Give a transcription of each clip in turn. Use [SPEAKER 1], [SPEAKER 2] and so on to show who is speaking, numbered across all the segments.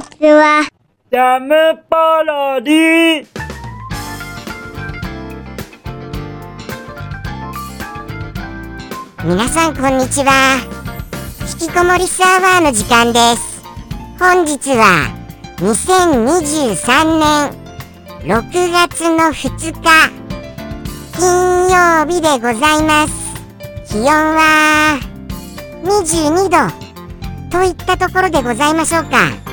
[SPEAKER 1] ちは。
[SPEAKER 2] ジャムパロディ
[SPEAKER 3] 皆さんこんにちは。引きこもりスアワーの時間です。本日は2023年6月の2日金曜日でございます。気温は22度といったところでございましょうか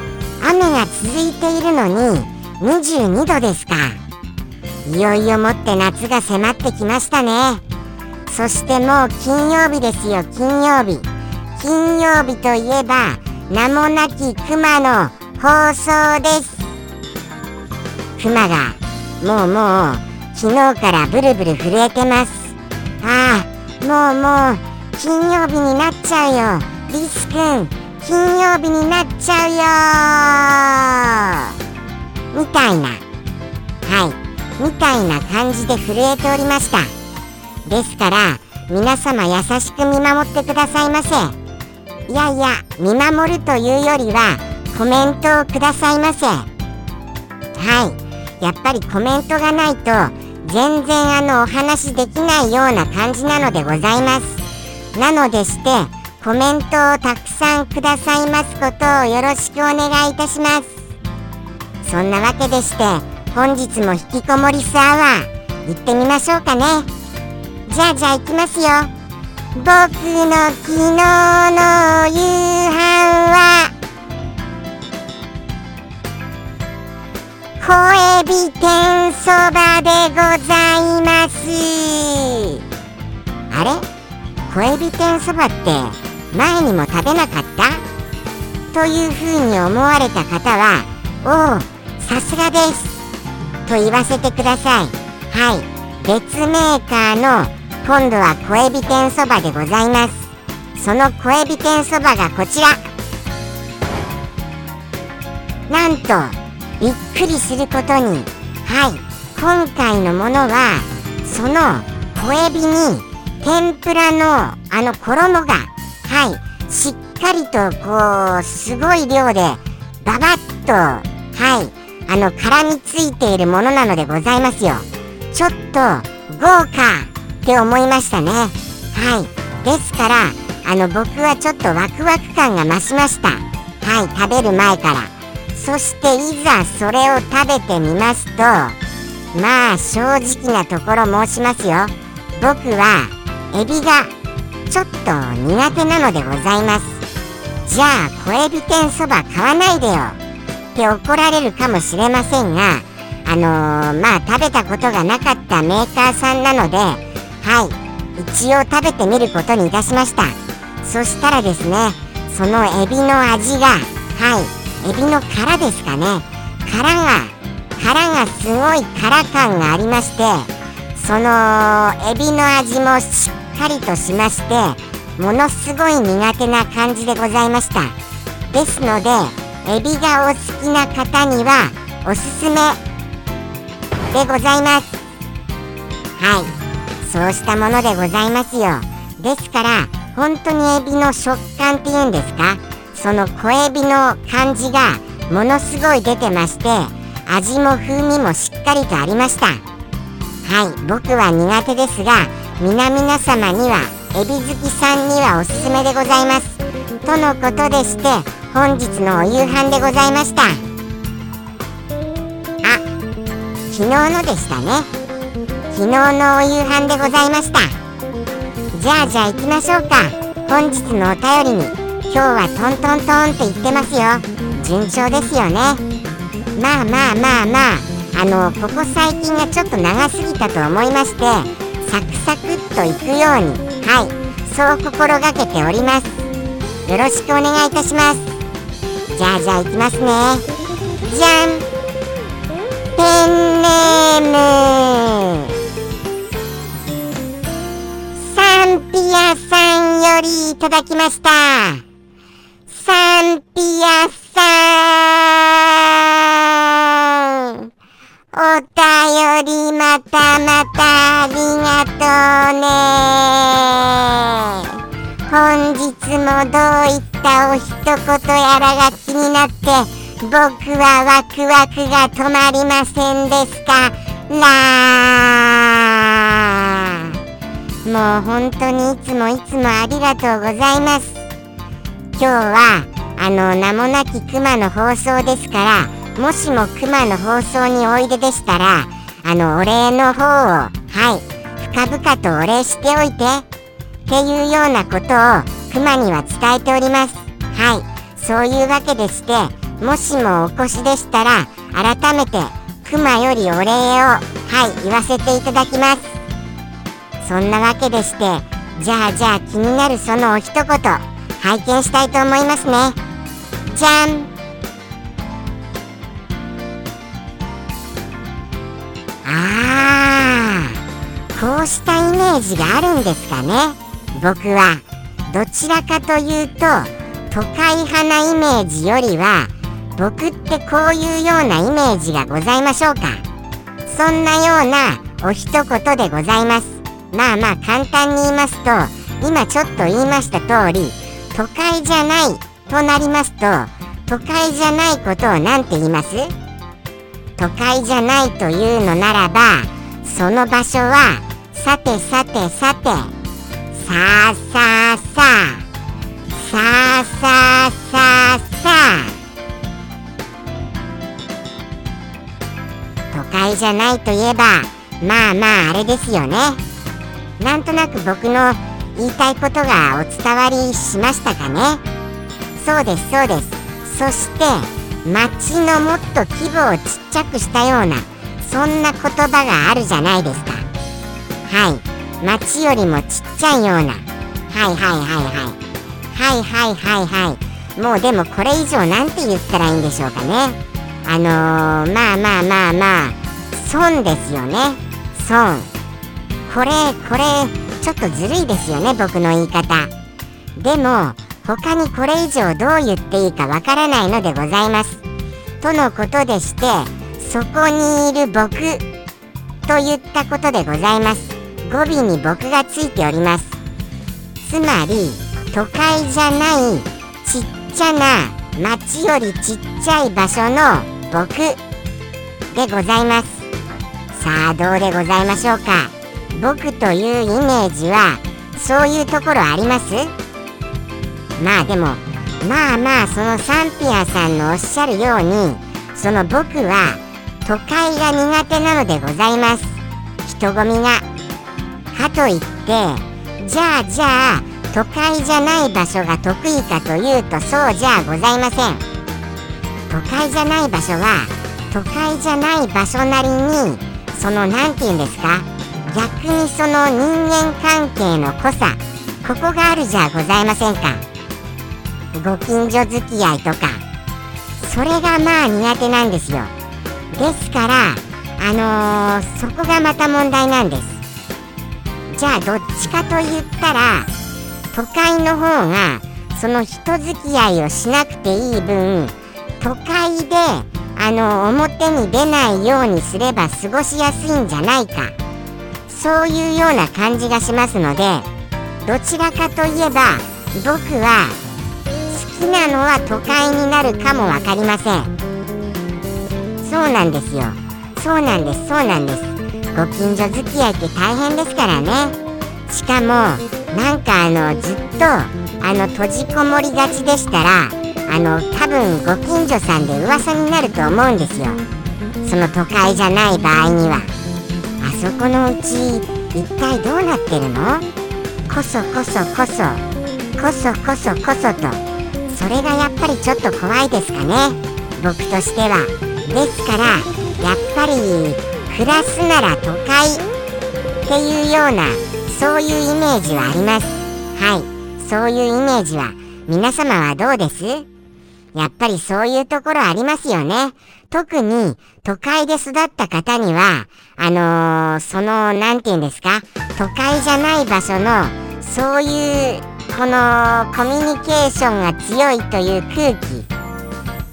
[SPEAKER 3] 雨が続いているのに22度ですか。いよいよもって夏が迫ってきましたね。そしてもう金曜日ですよ金曜日。金曜日といえば名もなき熊の放送です。熊がもうもう昨日からブルブル震えてます。ああもうもう金曜日になっちゃうよリスくん金曜日になっちゃうよみたいな。はい。みたいな感じで震えておりました。ですから皆様優しく見守ってくださいませ。いやいや見守るというよりはコメントをくださいませ。はい。やっぱりコメントがないと全然あのお話できないような感じなのでございます。なのでしてコメントをたくさんくださいますことをよろしくお願いいたします。そんなわけでして本日も引きこもりスアワー行ってみましょうかね。じゃあじゃあ行きますよ。僕の昨日の夕飯は小エビ天そばでございます。あれ？小エビ天そばって前にも食べなかった？というふうに思われた方はおおさすがです。と言わせてください。はい。別メーカーの今度は小エビ天そばでございます。その小エビ天そばがこちら。なんとびっくりすることに。はい。今回のものはその小エビに天ぷらのあの衣がはい。しっかりとこうすごい量でババッとはい。あの絡みついているものなのでございますよ。ちょっと豪華って思いましたね。はい。ですからあの僕はちょっとワクワク感が増しました。はい。食べる前から。そしていざそれを食べてみますとまあ正直なところ申しますよ。僕はエビがちょっと苦手なのでございます。じゃあ小エビ天そば買わないでよ。って怒られるかもしれませんがあのー、まあ食べたことがなかったメーカーさんなのではい一応食べてみることにいたしました。そしたらですねそのエビの味がはいエビの殻ですかね。殻が殻がすごい殻感がありましてそのエビの味もしっかりとしましてものすごい苦手な感じでございました。ですのでエビがお好きな方にはおすすめでございます。はい。そうしたものでございますよ。ですから本当にエビの食感っていうんですか？その小エビの感じがものすごい出てまして味も風味もしっかりとありました。はい。僕は苦手ですが皆々様にはエビ好きさんにはおすすめでございます。とのことでして本日のお夕飯でございました。あ昨日のでしたね。昨日のお夕飯でございました。じゃあじゃあ行きましょうか。本日のお便りに。今日はトントントンって言ってますよ。順調ですよね。まあまあまあまああのここ最近がちょっと長すぎたと思いましてサクサクっといくように。はい。そう心がけております。よろしくお願いいたします。じゃあじゃあいきますね。じゃん。ペンネーム。サンピアさんよりいただきました。サンピアさん。お便りまたまたありがとうね。本日もどういったお一言やらが気になって僕はワクワクが止まりませんですか？らもう本当にいつもいつもありがとうございます。今日はあの名もなき熊の放送ですからもしも熊の放送においででしたらあのお礼の方をはい深々とお礼しておいてっていうようなことを熊には伝えております。はいそういうわけでしてもしもお越しでしたら改めて熊よりお礼をはい言わせていただきます。そんなわけでしてじゃあじゃあ気になるそのお一言拝見したいと思いますね。じゃん。こうしたイメージがあるんですかね。僕はどちらかというと都会派なイメージよりは僕ってこういうようなイメージがございましょうか。そんなようなお一言でございます。まあまあ簡単に言いますと今ちょっと言いました通り都会じゃないとなりますと都会じゃないことを何て言います？都会じゃないというのならばその場所はさてさてさて。さあさあさあ。さあさあさあさあ。都会じゃないといえばまあまああれですよね。なんとなく僕の言いたいことがお伝わりしましたかね。そうですそうです。そして街のもっと規模をちっちゃくしたようなそんな言葉があるじゃないですか。はい。街よりもちっちゃいような。はいはいはいはい。はいはいはいはい。もうでもこれ以上なんて言ったらいいんでしょうかね。あのー、まあまあまあまあ。損ですよね。損。これこれちょっとずるいですよね僕の言い方。でも他にこれ以上どう言っていいかわからないのでございます。とのことでしてそこにいる僕と言ったことでございます。語尾に僕がついております。つまり都会じゃないちっちゃな町よりちっちゃい場所の僕でございます。さあどうでございましょうか。僕というイメージはそういうところあります？まあでもまあまあそのサンピアさんのおっしゃるようにその僕は都会が苦手なのでございます。人混みがかといってじゃあじゃあ都会じゃない場所が得意かというとそうじゃございません。都会じゃない場所は都会じゃない場所なりにその何て言うんですか？逆にその人間関係の濃さここがあるじゃございませんか。ご近所付き合いとか。それがまあ苦手なんですよ。ですからあのー、そこがまた問題なんです。じゃあどっちかと言ったら都会の方がその人付き合いをしなくていい分都会であの表に出ないようにすれば過ごしやすいんじゃないか。そういうような感じがしますのでどちらかといえば僕は好きなのは都会になるかも分かりません。そうなんですよ。そうなんですそうなんです。ご近所付き合いって大変ですからね。しかもなんかあのずっとあの閉じこもりがちでしたらあの多分ご近所さんで噂になると思うんですよ。その都会じゃない場合には。あそこのうち一体どうなってるの？こそこそこそこそこそこそと。それがやっぱりちょっと怖いですかね。僕としては。ですからやっぱり暮らすなら都会っていうようなそういうイメージはあります。はい。そういうイメージは皆様はどうです？やっぱりそういうところありますよね。特に都会で育った方にはあのー、その何て言うんですか？都会じゃない場所のそういうこのコミュニケーションが強いという空気。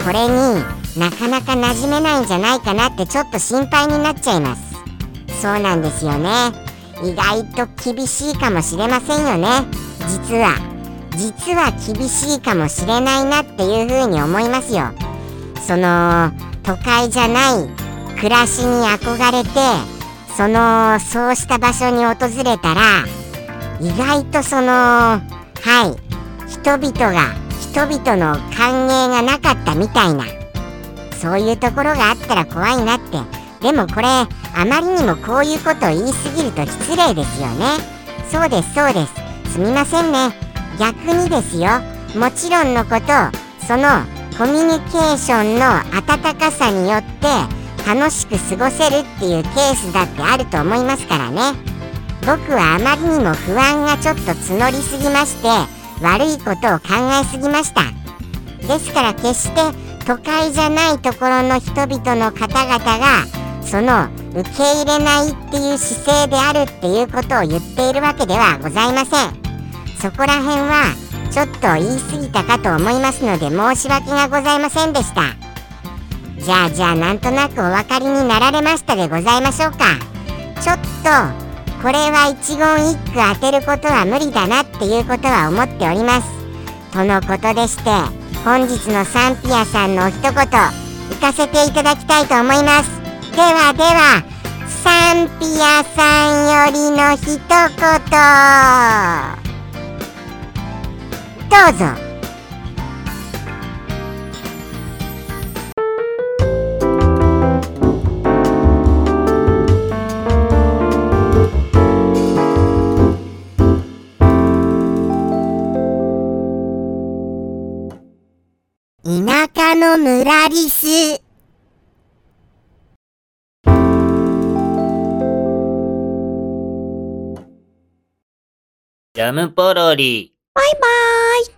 [SPEAKER 3] これになかなか馴染めないんじゃないかなってちょっと心配になっちゃいます。そうなんですよね。意外と厳しいかもしれませんよね。実は。実は厳しいかもしれないなっていうふうに思いますよ。その都会じゃない暮らしに憧れてそのそうした場所に訪れたら意外とそのはい人々が人々の歓迎がなかったみたいな。そういうところがあったら怖いなって。でもこれあまりにもこういうことを言い過ぎると失礼ですよね。そうですそうです。すみませんね。逆にですよ。もちろんのことそのコミュニケーションの温かさによって楽しく過ごせるっていうケースだってあると思いますからね。僕はあまりにも不安がちょっと募りすぎまして悪いことを考えすぎました。ですから決して都会じゃないところの人々の方々がその受け入れないっていう姿勢であるっていうことを言っているわけではございません。そこら辺はちょっと言い過ぎたかと思いますので申し訳がございませんでした。じゃあじゃあなんとなくお分かりになられましたでございましょうか。ちょっとこれは一言一句当てることは無理だなっていうことは思っております。とのことでして本日のサンピアさんのお一言行かせていただきたいと思います。ではではサンピアさんよりの一言。どうぞ。
[SPEAKER 2] ジャムポロリ。
[SPEAKER 3] バイバーイ。